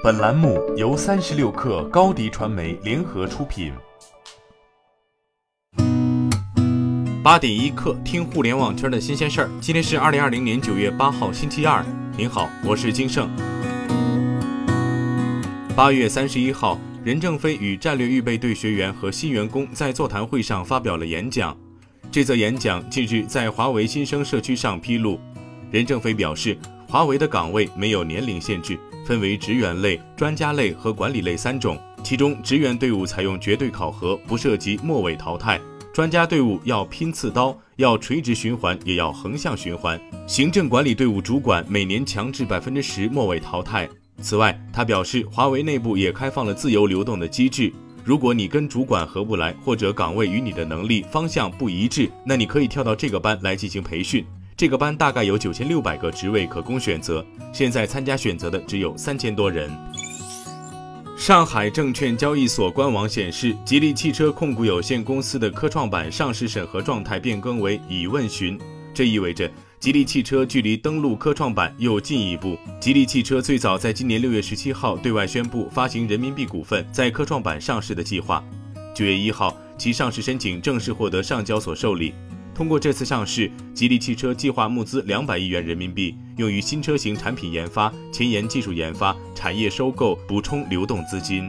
本栏目由三十六氪高低传媒联合出品。八点一刻，听互联网圈的新鲜事儿。今天是二零二零年九月八号，星期二。您好，我是金盛。八月三十一号，任正非与战略预备队学员和新员工在座谈会上发表了演讲。这则演讲近日在华为新生社区上披露。任正非表示，华为的岗位没有年龄限制。分为职员类、专家类和管理类三种，其中职员队伍采用绝对考核，不涉及末尾淘汰；专家队伍要拼刺刀，要垂直循环，也要横向循环；行政管理队伍主管每年强制百分之十末尾淘汰。此外，他表示，华为内部也开放了自由流动的机制，如果你跟主管合不来，或者岗位与你的能力方向不一致，那你可以跳到这个班来进行培训。这个班大概有九千六百个职位可供选择，现在参加选择的只有三千多人。上海证券交易所官网显示，吉利汽车控股有限公司的科创板上市审核状态变更为已问询，这意味着吉利汽车距离登陆科创板又进一步。吉利汽车最早在今年六月十七号对外宣布发行人民币股份在科创板上市的计划，九月一号其上市申请正式获得上交所受理。通过这次上市，吉利汽车计划募资两百亿元人民币，用于新车型产品研发、前沿技术研发、产业收购，补充流动资金。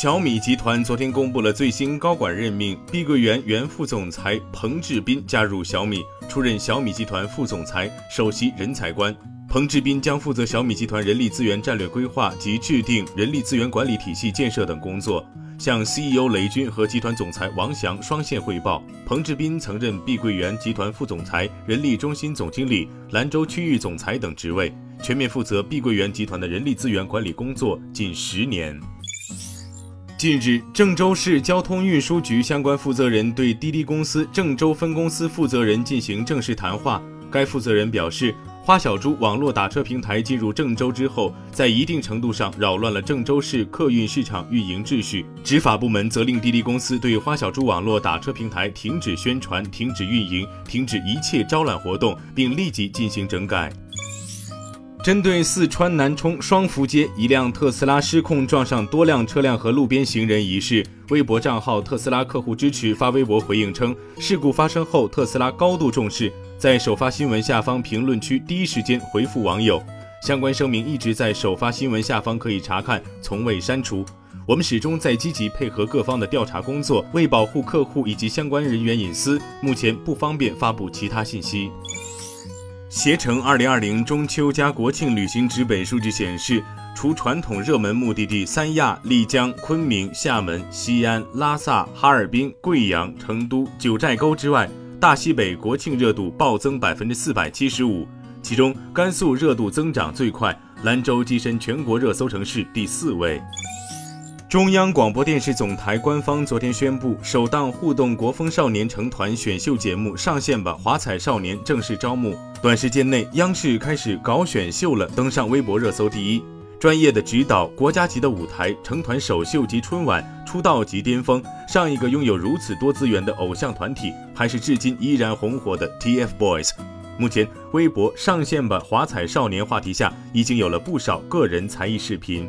小米集团昨天公布了最新高管任命，碧桂园原副总裁彭志斌加入小米，出任小米集团副总裁、首席人才官。彭志斌将负责小米集团人力资源战略规划及制定人力资源管理体系建设等工作。向 CEO 雷军和集团总裁王翔双线汇报。彭志斌曾任碧桂园集团副总裁、人力中心总经理、兰州区域总裁等职位，全面负责碧桂园集团的人力资源管理工作近十年。近日，郑州市交通运输局相关负责人对滴滴公司郑州分公司负责人进行正式谈话，该负责人表示。花小猪网络打车平台进入郑州之后，在一定程度上扰乱了郑州市客运市场运营秩序。执法部门责令滴滴公司对花小猪网络打车平台停止宣传、停止运营、停止一切招揽活动，并立即进行整改。针对四川南充双福街一辆特斯拉失控撞上多辆车辆和路边行人一事，微博账号特斯拉客户支持发微博回应称，事故发生后，特斯拉高度重视。在首发新闻下方评论区第一时间回复网友，相关声明一直在首发新闻下方可以查看，从未删除。我们始终在积极配合各方的调查工作，为保护客户以及相关人员隐私，目前不方便发布其他信息。携程二零二零中秋加国庆旅行直本数据显示，除传统热门目的地三亚、丽江、昆明、厦门、西安、拉萨、哈尔滨、贵阳、成都、九寨沟之外。大西北国庆热度暴增百分之四百七十五，其中甘肃热度增长最快，兰州跻身全国热搜城市第四位。中央广播电视总台官方昨天宣布，首档互动国风少年成团选秀节目《上线吧华彩少年》正式招募，短时间内央视开始搞选秀了，登上微博热搜第一。专业的指导，国家级的舞台，成团首秀及春晚，出道即巅峰。上一个拥有如此多资源的偶像团体，还是至今依然红火的 TFBOYS。目前，微博上线吧华彩少年话题下，已经有了不少个人才艺视频。